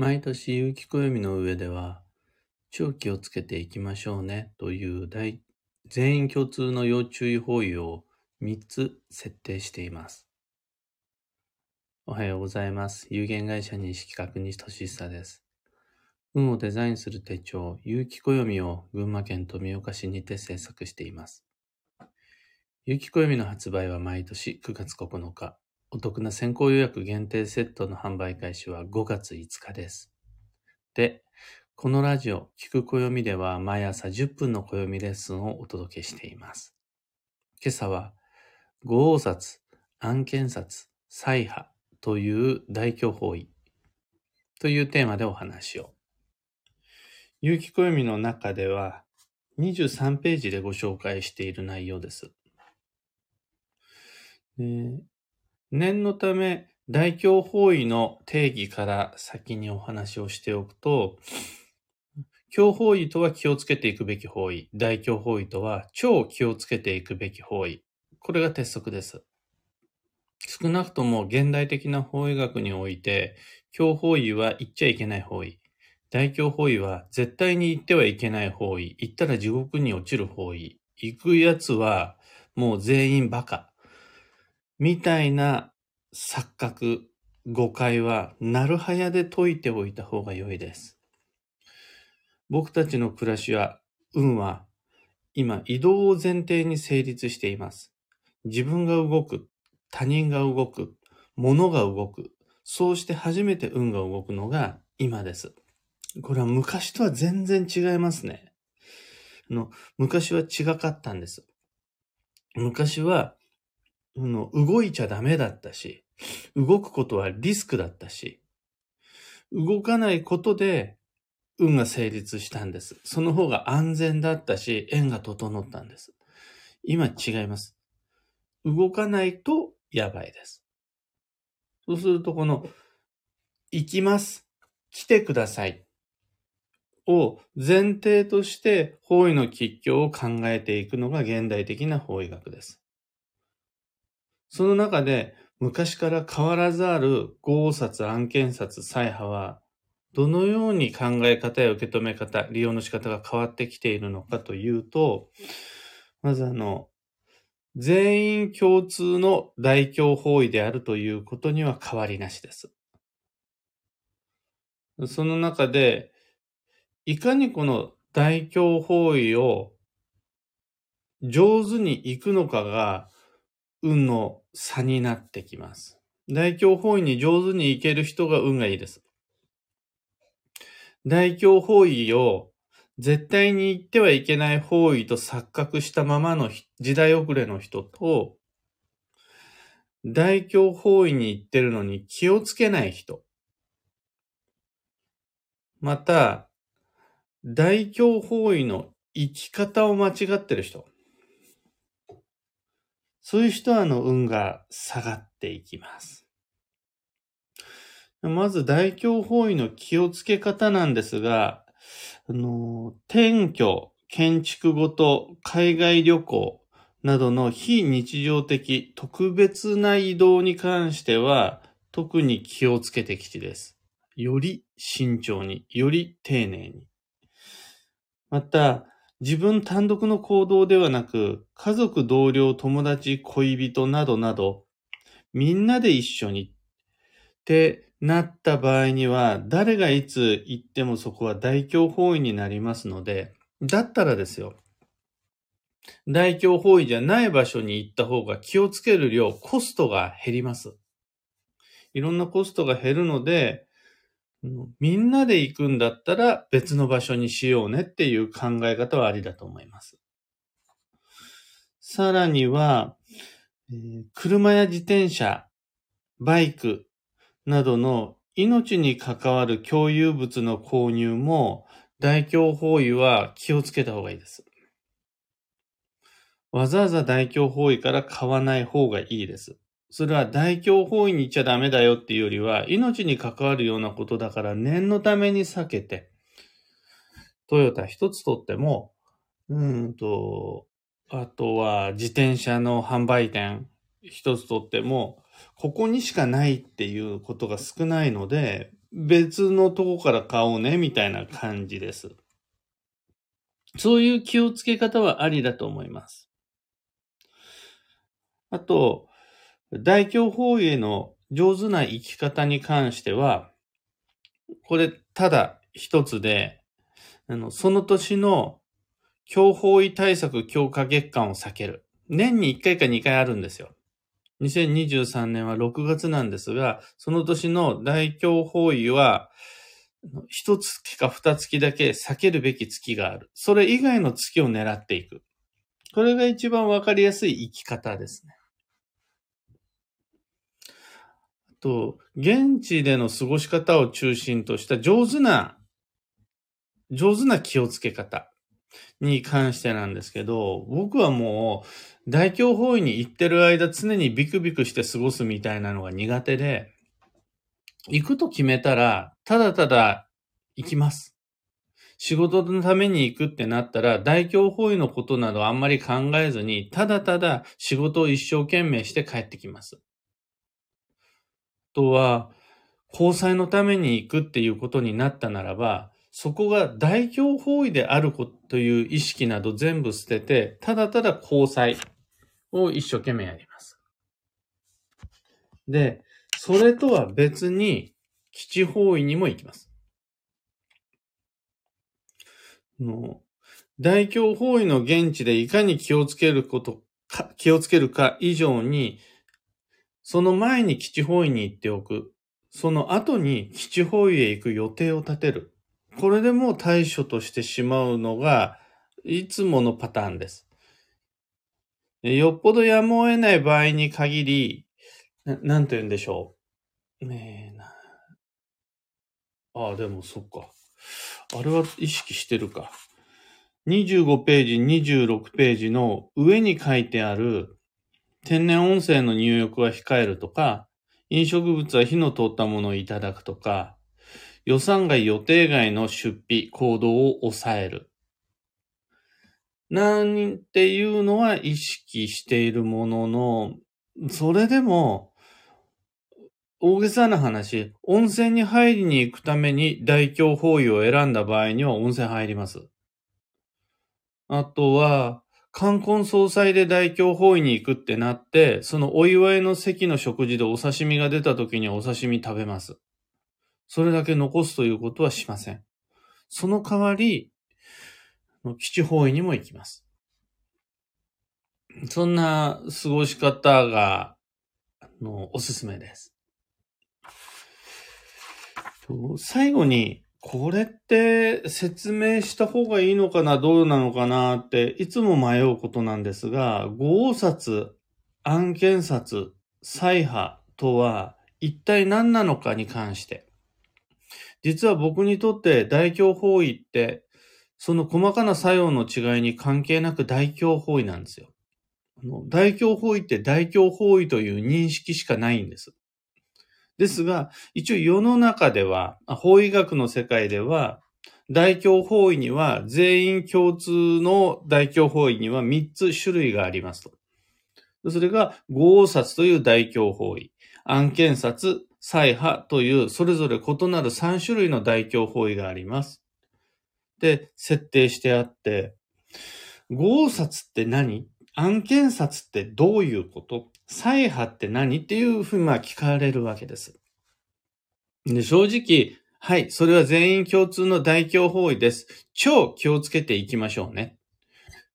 毎年有機暦の上では、長気をつけていきましょうねという大全員共通の要注意法要を3つ設定しています。おはようございます。有限会社認識確認とし久です。運をデザインする手帳、有機暦を群馬県富岡市にて制作しています。有機暦の発売は毎年9月9日。お得な先行予約限定セットの販売開始は5月5日です。で、このラジオ、聞く暦では毎朝10分の暦レッスンをお届けしています。今朝は、五王札、案件札、祭波という大教法医というテーマでお話を。有機暦の中では23ページでご紹介している内容です。念のため、大教法医の定義から先にお話をしておくと、教法医とは気をつけていくべき法医、大教法医とは超気をつけていくべき法医。これが鉄則です。少なくとも現代的な法医学において、教法医は言っちゃいけない法医。大教法医は絶対に言ってはいけない法医。言ったら地獄に落ちる法医。行くやつはもう全員バカ。みたいな錯覚、誤解は、なるはやで解いておいた方が良いです。僕たちの暮らしは、運は、今、移動を前提に成立しています。自分が動く、他人が動く、物が動く、そうして初めて運が動くのが今です。これは昔とは全然違いますね。あの昔は違かったんです。昔は、の動いちゃダメだったし、動くことはリスクだったし、動かないことで運が成立したんです。その方が安全だったし、縁が整ったんです。今違います。動かないとやばいです。そうするとこの、行きます。来てください。を前提として方位の吉凶を考えていくのが現代的な方位学です。その中で昔から変わらざる豪札、案件札、祭波はどのように考え方や受け止め方、利用の仕方が変わってきているのかというと、まずあの、全員共通の大教法位であるということには変わりなしです。その中で、いかにこの大教法位を上手に行くのかが運の差になってきます。大教法位に上手に行ける人が運がいいです。大教法位を絶対に行ってはいけない方位と錯覚したままの時代遅れの人と、大教法位に行ってるのに気をつけない人。また、大教法位の生き方を間違ってる人。そういう人はあの運が下がっていきます。まず大教法位の気をつけ方なんですが、あの、転居、建築ごと、海外旅行などの非日常的、特別な移動に関しては、特に気をつけてきちです。より慎重に、より丁寧に。また、自分単独の行動ではなく、家族、同僚、友達、恋人などなど、みんなで一緒にってなった場合には、誰がいつ行ってもそこは大教法位になりますので、だったらですよ、大教法位じゃない場所に行った方が気をつける量、コストが減ります。いろんなコストが減るので、みんなで行くんだったら別の場所にしようねっていう考え方はありだと思います。さらには、えー車や自転車、バイクなどの命に関わる共有物の購入も大教法位は気をつけた方がいいです。わざわざ大教法位から買わない方がいいです。それは大教法位に行っちゃダメだよっていうよりは、命に関わるようなことだから念のために避けて、トヨタ一つとっても、うんと、あとは自転車の販売店一つとっても、ここにしかないっていうことが少ないので、別のとこから買おうね、みたいな感じです。そういう気をつけ方はありだと思います。あと、大凶方位への上手な生き方に関しては、これ、ただ一つで、あの、その年の強方位対策強化月間を避ける。年に1回か2回あるんですよ。2023年は6月なんですが、その年の大凶方位は、一月か二月だけ避けるべき月がある。それ以外の月を狙っていく。これが一番わかりやすい生き方ですね。と、現地での過ごし方を中心とした上手な、上手な気をつけ方に関してなんですけど、僕はもう大凶方位に行ってる間常にビクビクして過ごすみたいなのが苦手で、行くと決めたら、ただただ行きます。仕事のために行くってなったら、大凶方位のことなどあんまり考えずに、ただただ仕事を一生懸命して帰ってきます。とは、交際のために行くっていうことになったならば、そこが大凶方位であるという意識など全部捨てて、ただただ交際を一生懸命やります。で、それとは別に基地方位にも行きます。の大凶方位の現地でいかに気をつけることか、気をつけるか以上に、その前に基地方位に行っておく。その後に基地方位へ行く予定を立てる。これでも対処としてしまうのが、いつものパターンです。よっぽどやむを得ない場合に限り、ななんて言うんでしょう。ねえな。ああ、でもそっか。あれは意識してるか。25ページ、26ページの上に書いてある天然温泉の入浴は控えるとか、飲食物は火の通ったものをいただくとか、予算外予定外の出費、行動を抑える。なんていうのは意識しているものの、それでも、大げさな話、温泉に入りに行くために大凶方位を選んだ場合には温泉入ります。あとは、冠婚葬祭で大凶方位に行くってなって、そのお祝いの席の食事でお刺身が出た時にはお刺身食べます。それだけ残すということはしません。その代わり、基地方位にも行きます。そんな過ごし方が、あのおすすめです。最後に、これって説明した方がいいのかな、どうなのかなって、いつも迷うことなんですが、合札、案件札、再破とは一体何なのかに関して。実は僕にとって大凶方位って、その細かな作用の違いに関係なく大凶方位なんですよ。大凶方位って大凶方位という認識しかないんです。ですが、一応世の中では、法医学の世界では、大凶法医には、全員共通の大凶法医には3つ種類がありますと。それが、合札という大凶法医、案件札、再破という、それぞれ異なる3種類の大凶法医があります。で、設定してあって、合札って何？案件札ってどういうこと？再破って何？っていうふうにまあ聞かれるわけです。で正直、はい、それは全員共通の大凶方位です。超気をつけていきましょうね。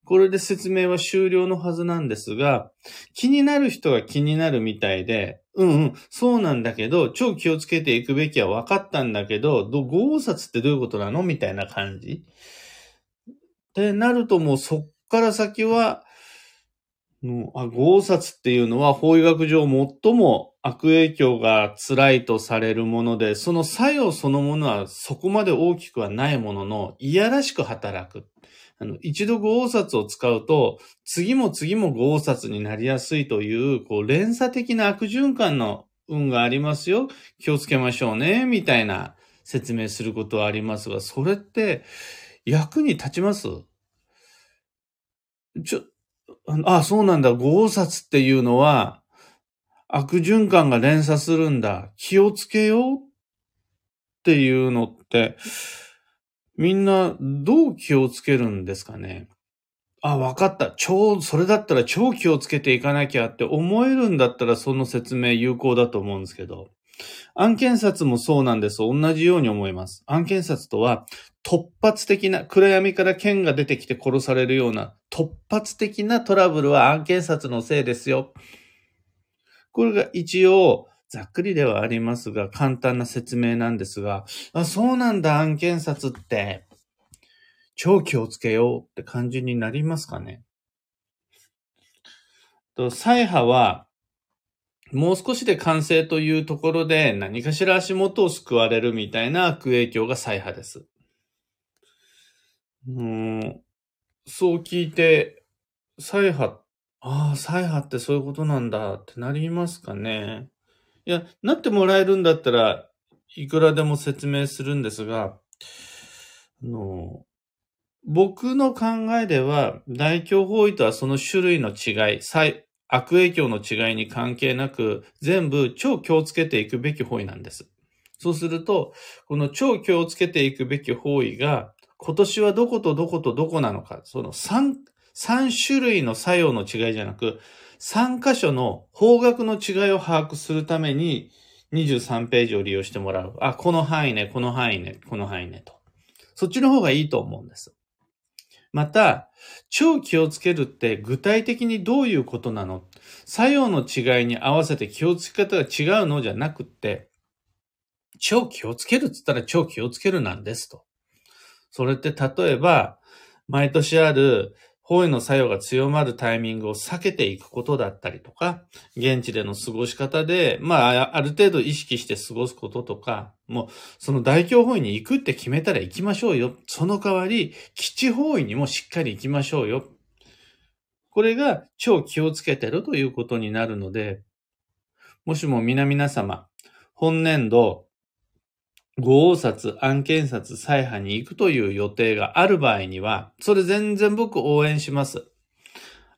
これで説明は終了のはずなんですが、気になる人は気になるみたいで、うんうん、そうなんだけど、超気をつけていくべきは分かったんだけど、ど合札ってどういうことなの？みたいな感じ。ってなるともうそっから先は、あ合札っていうのは法医学上最も悪影響が辛いとされるもので、その作用そのものはそこまで大きくはないものの、いやらしく働く。あの、一度合札を使うと、次も次も合札になりやすいという、こう、連鎖的な悪循環の運がありますよ。気をつけましょうね、みたいな説明することはありますが、それって役に立ちます？ちょ、あ、そうなんだ。合札っていうのは、悪循環が連鎖するんだ。気をつけようっっていうのって、みんなどう気をつけるんですかね？あ、わかった。超、それだったら超気をつけていかなきゃって思えるんだったらその説明有効だと思うんですけど。案件札もそうなんです。同じように思います。案件札とは突発的な、暗闇から剣が出てきて殺されるような突発的なトラブルは案件札のせいですよ。これが一応、ざっくりではありますが、簡単な説明なんですが、あ、そうなんだ、案件札って。超気をつけようって感じになりますかね。と、イハは、もう少しで完成というところで何かしら足元を救われるみたいな悪影響がイハです。そう聞いて、イハ、ああ、イハってそういうことなんだってなりますかね。いや、なってもらえるんだったらいくらでも説明するんですが、あの、僕の考えでは、大凶方位とはその種類の違い、悪影響の違いに関係なく、全部超気をつけていくべき方位なんです。そうすると、この超気をつけていくべき方位が、今年はどことどことどこなのか、その3、3種類の作用の違いじゃなく、3箇所の方角の違いを把握するために、23ページを利用してもらう。あ、この範囲ね、この範囲ね、この範囲ねと。そっちの方がいいと思うんです。また、超気をつけるって具体的にどういうことなの？作用の違いに合わせて気をつけ方が違うのじゃなくって、超気をつけるって言ったら超気をつけるなんですと。それって例えば、毎年ある方位の作用が強まるタイミングを避けていくことだったりとか、現地での過ごし方で、まあ、ある程度意識して過ごすこととか、もう、その大凶方位に行くって決めたら行きましょうよ。その代わり、基地方位にもしっかり行きましょうよ。これが超気をつけてるということになるので、もしも皆々様、本年度、五王札、案件札、再派に行くという予定がある場合には、それ全然僕応援します。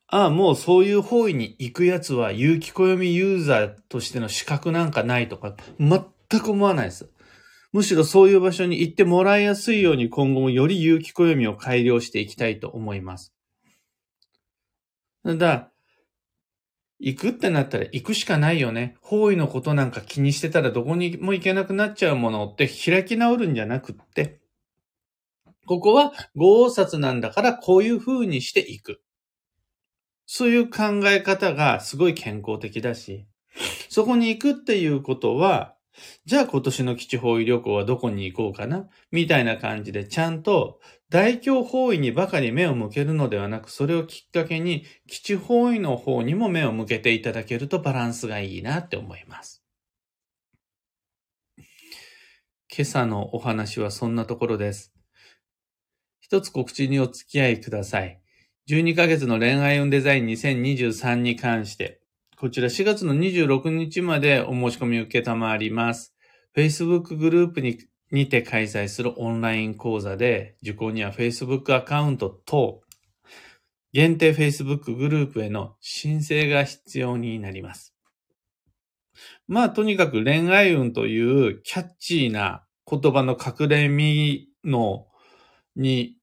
ああ、もうそういう方位に行くやつは、有機暦ユーザーとしての資格なんかないとか、全く思わないです。むしろそういう場所に行ってもらいやすいように今後もより有機暦を改良していきたいと思います。ただ、行くってなったら行くしかないよね。方位のことなんか気にしてたらどこにも行けなくなっちゃうものって開き直るんじゃなくって、ここは五王札なんだからこういう風にしていく。そういう考え方がすごい健康的だし、そこに行くっていうことは、じゃあ今年の基地方位旅行はどこに行こうかな？みたいな感じでちゃんと大凶方位にばかり目を向けるのではなく、それをきっかけに基地方位の方にも目を向けていただけるとバランスがいいなって思います。今朝のお話はそんなところです。一つ告知にお付き合いください。12ヶ月の恋愛運デザイン2023に関して、こちら4月の26日までお申し込み受けたまわります。Facebook グループににて開催するオンライン講座で、受講には Facebook アカウントと、限定 Facebook グループへの申請が必要になります。まあ、とにかく恋愛運というキャッチーな言葉の隠れ身のに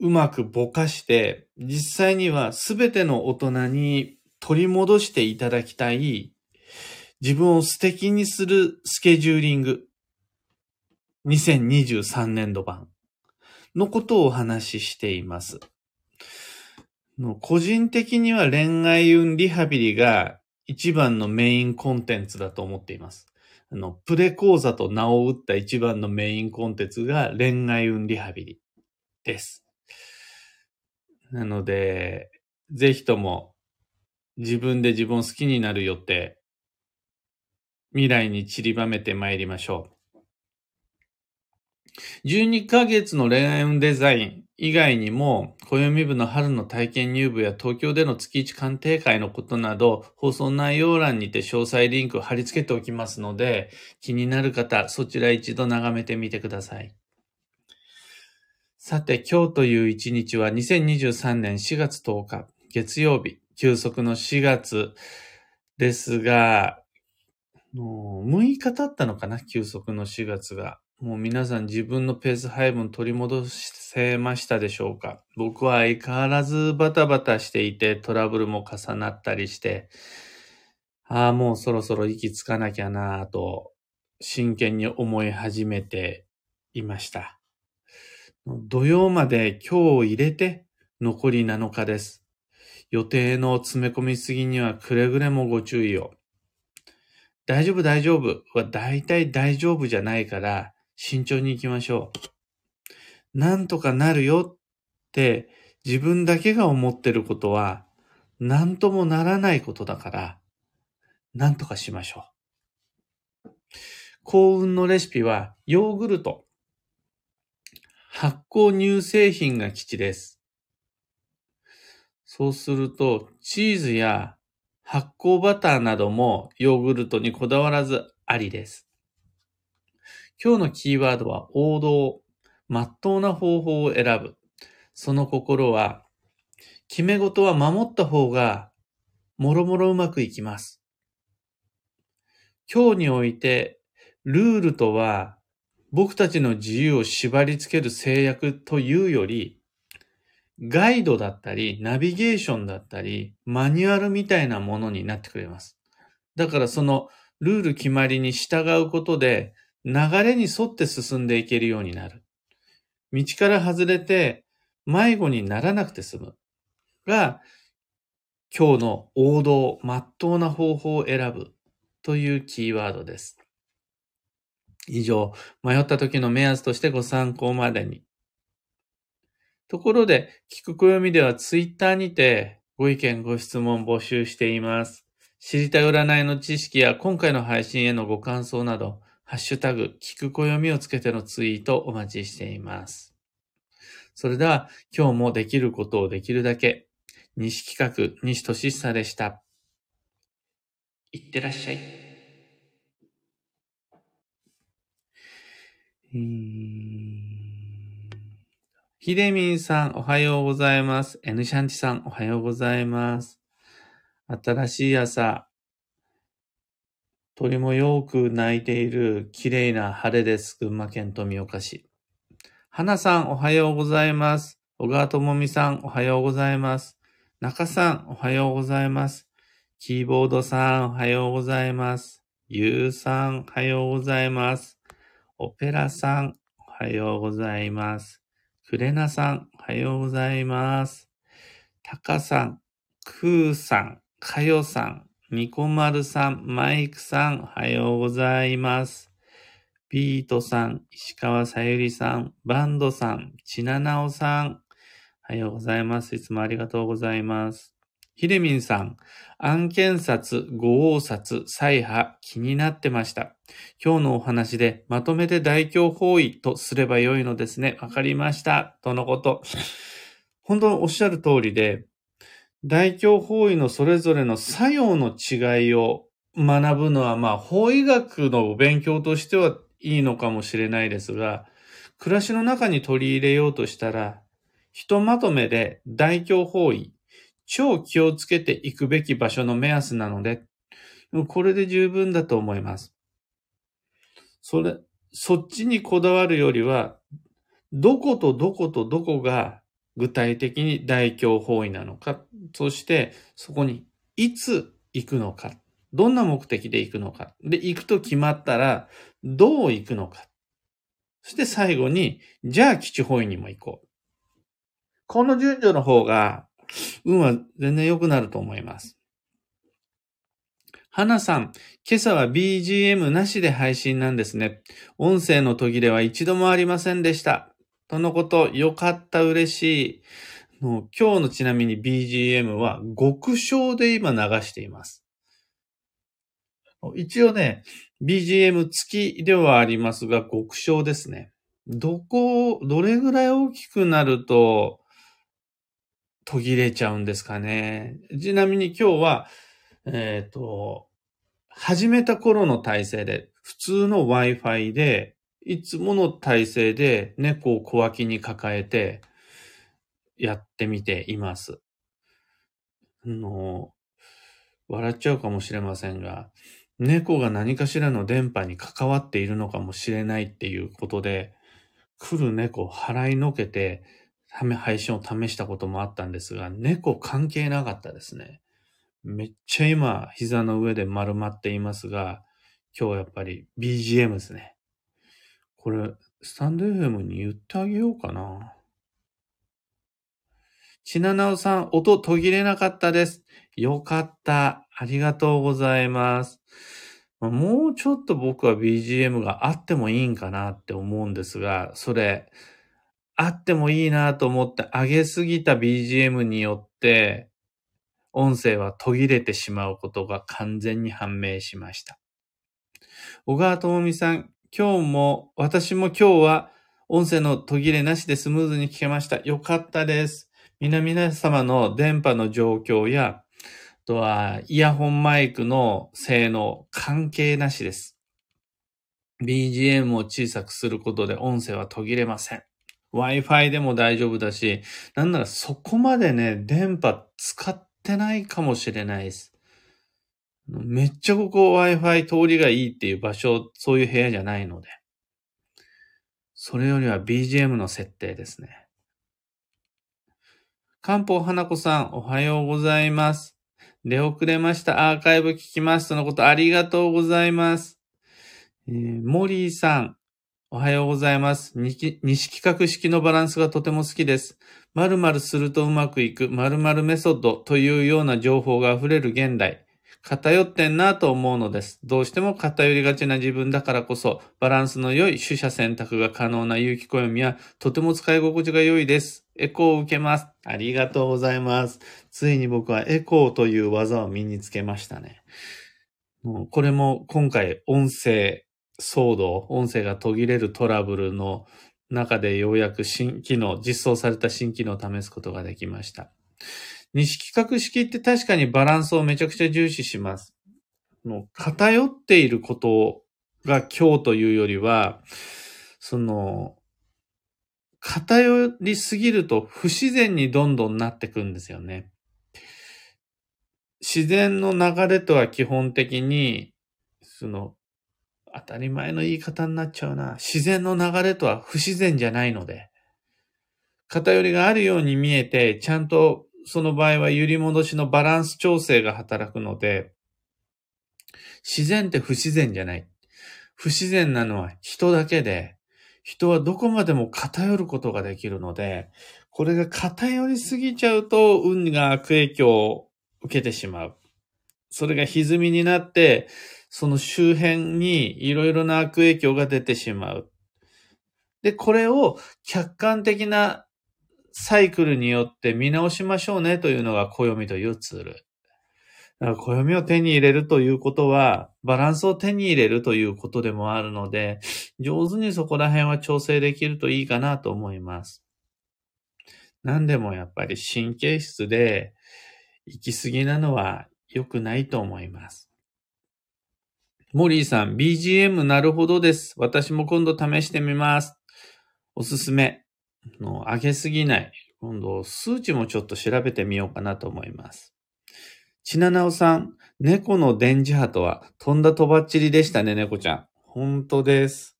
うまくぼかして、実際にはすべての大人に取り戻していただきたい、自分を素敵にするスケジューリング、2023年度版のことをお話ししています。個人的には恋愛運リハビリが一番のメインコンテンツだと思っています。あの、プレ講座と名を打った一番のメインコンテンツが恋愛運リハビリです。なので、ぜひとも自分で自分を好きになる予定、未来に散りばめて参りましょう。12ヶ月の恋愛運デザイン以外にも、暦部の春の体験入部や東京での月一鑑定会のことなど、放送内容欄にて詳細リンクを貼り付けておきますので、気になる方、そちら一度眺めてみてください。さて、今日という一日は2023年4月10日、月曜日。休息の4月ですが、もう6日経ったのかな？休息の4月が。もう皆さん自分のペース配分取り戻せましたでしょうか？僕は相変わらずバタバタしていてトラブルも重なったりして、ああ、もうそろそろ息つかなきゃなぁと真剣に思い始めていました。土曜まで今日を入れて残り7日です。予定の詰め込みすぎにはくれぐれもご注意を。大丈夫大丈夫は大体大丈夫じゃないから慎重に行きましょう。なんとかなるよって自分だけが思ってることはなんともならないことだからなんとかしましょう。幸運のレシピはヨーグルト。発酵乳製品が基地です。そうすると、チーズや発酵バターなどもヨーグルトにこだわらずありです。今日のキーワードは王道、まっとうな方法を選ぶ。その心は、決め事は守った方が、もろもろうまくいきます。今日において、ルールとは、僕たちの自由を縛り付ける制約というより、ガイドだったり、ナビゲーションだったり、マニュアルみたいなものになってくれます。だからそのルール決まりに従うことで、流れに沿って進んでいけるようになる。道から外れて迷子にならなくて済む。が、今日の王道、まっとうな方法を選ぶというキーワードです。以上、迷った時の目安としてご参考までに。ところで、聞く暦ではツイッターにてご意見ご質問募集しています。知りたい占いの知識や今回の配信へのご感想など、ハッシュタグ、聞く暦をつけてのツイートお待ちしています。それでは、今日もできることをできるだけ、西企画、西俊久でした。いってらっしゃい。ひでみんさん、おはようございます。N シャンチさん、おはようございます。新しい朝、鳥もよく鳴いている綺麗な晴れです。群馬県富岡市。花さん、おはようございます。小川智美さん、おはようございます。中さん、おはようございます。キーボードさん、おはようございます。ゆうさん、おはようございます。オペラさん、おはようございます。くれなさん、おはようございます。たかさん、くーさん、かよさん、みこまるさん、マイクさん、おはようございます。ビートさん、石川さゆりさん、バンドさん、ちななおさん、おはようございます。いつもありがとうございます。ひでみんさん、案件札、五王札、再破、気になってました。今日のお話でまとめて大凶方位とすればよいのですね。わかりました。とのこと。本当おっしゃる通りで、大凶方位のそれぞれの作用の違いを学ぶのは、まあ、法医学の勉強としてはいいのかもしれないですが、暮らしの中に取り入れようとしたら、ひとまとめで大凶方位、超気をつけていくべき場所の目安なので、これで十分だと思います。それ、そっちにこだわるよりは、どことどことどこが具体的に大凶方位なのか、そしてそこにいつ行くのか、どんな目的で行くのか、で、行くと決まったらどう行くのか、そして最後に、じゃあ基地方位にも行こう。この順序の方が運は全然良くなると思います。花さん、今朝は BGM なしで配信なんですね。音声の途切れは一度もありませんでした。とのこと、よかった、嬉しい。もう今日のちなみに BGM は極小で今流しています。一応ね、BGM 付きではありますが、極小ですね。どこ、どれぐらい大きくなると、途切れちゃうんですかね。ちなみに今日は、えっ、ー、と、始めた頃の体制で、普通の Wi-Fi で、いつもの体制で猫を小脇に抱えてやってみています。あの、笑っちゃうかもしれませんが、猫が何かしらの電波に関わっているのかもしれないっていうことで、来る猫を払いのけて、配信を試したこともあったんですが、猫関係なかったですね。めっちゃ今、膝の上で丸まっていますが、今日やっぱり BGM ですね。これ、スタンド FM に言ってあげようかな。ちななおさん、音途切れなかったです。よかった。ありがとうございます。もうちょっと僕は BGM があってもいいんかなって思うんですが、それ、あってもいいなと思って上げすぎた BGM によって、音声は途切れてしまうことが完全に判明しました。小川智美さん、今日も、私も今日は音声の途切れなしでスムーズに聞けました。よかったです。皆々様の電波の状況や、あとはイヤホンマイクの性能関係なしです。BGM を小さくすることで音声は途切れません。Wi-Fi でも大丈夫だし、なんならそこまでね、電波使ってないかもしれないです。めっちゃここ Wi-Fi 通りがいいっていう場所、そういう部屋じゃないので。それよりは BGM の設定ですね。漢方花子さん、おはようございます。出遅れました。アーカイブ聞きます。とのことありがとうございます。えー、モリーさん、おはようございます。西企画式のバランスがとても好きです。〇〇するとうまくいく〇〇メソッドというような情報が溢れる現代。偏ってんなと思うのです。どうしても偏りがちな自分だからこそ、バランスの良い取捨選択が可能な有機暦は、とても使い心地が良いです。エコーを受けます。ありがとうございます。ついに僕はエコーという技を身につけましたね。もうこれも今回音声騒動、音声が途切れるトラブルの中でようやく新機能、実装された新機能を試すことができました。西企画式って確かにバランスをめちゃくちゃ重視します。の偏っていることが今日というよりは、その、偏りすぎると不自然にどんどんなってくんですよね。自然の流れとは基本的に、その、当たり前の言い方になっちゃうな。自然の流れとは不自然じゃないので、偏りがあるように見えて、ちゃんとその場合は揺り戻しのバランス調整が働くので、自然って不自然じゃない。不自然なのは人だけで、人はどこまでも偏ることができるので、これが偏りすぎちゃうと運が悪影響を受けてしまう。それが歪みになって、その周辺にいろいろな悪影響が出てしまう。で、これを客観的なサイクルによって見直しましょうねというのが暦というツール。暦を手に入れるということは、バランスを手に入れるということでもあるので、上手にそこら辺は調整できるといいかなと思います。何でもやっぱり神経質で行き過ぎなのは良くないと思います。モリーさん、BGM なるほどです。私も今度試してみます。おすすめ。の上げすぎない。今度、数値もちょっと調べてみようかなと思います。ちななおさん、猫の電磁波とは飛んだとばっちりでしたね、猫ちゃん。本当です。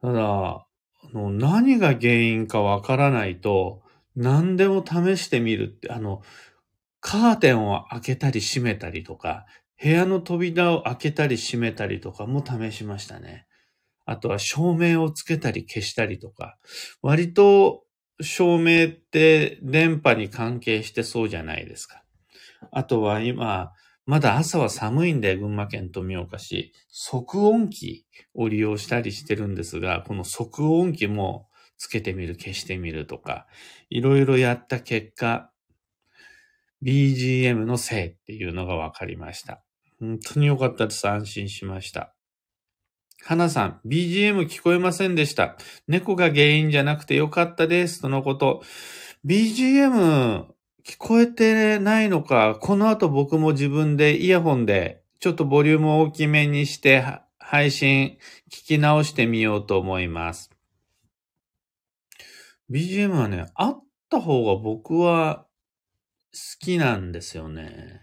ただ、あの何が原因かわからないと、何でも試してみるって、あの、カーテンを開けたり閉めたりとか、部屋の扉を開けたり閉めたりとかも試しましたね。あとは照明をつけたり消したりとか、割と照明って電波に関係してそうじゃないですか。あとは今、まだ朝は寒いんで、群馬県富岡市、即音機を利用したりしてるんですが、この即音機もつけてみる、消してみるとか、いろいろやった結果、BGM のせいっていうのが分かりました。本当に良かったです。安心しました。花さん、BGM 聞こえませんでした。猫が原因じゃなくてよかったです。とのこと。BGM 聞こえてないのか、この後僕も自分でイヤホンでちょっとボリュームを大きめにして配信聞き直してみようと思います。BGM はね、あった方が僕は好きなんですよね。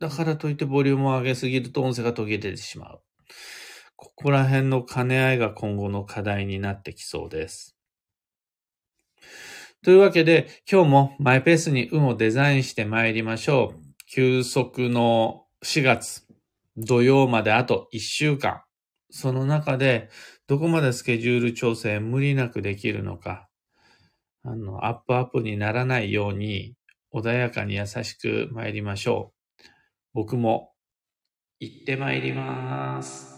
だからといってボリュームを上げすぎると音声が途切れてしまう。ここら辺の兼ね合いが今後の課題になってきそうです。というわけで、今日もマイペースに運をデザインして参りましょう。休息の4月、土曜まであと1週間。その中で、どこまでスケジュール調整無理なくできるのか、あの、アップアップにならないように、穏やかに優しく参りましょう。僕も行って参ります。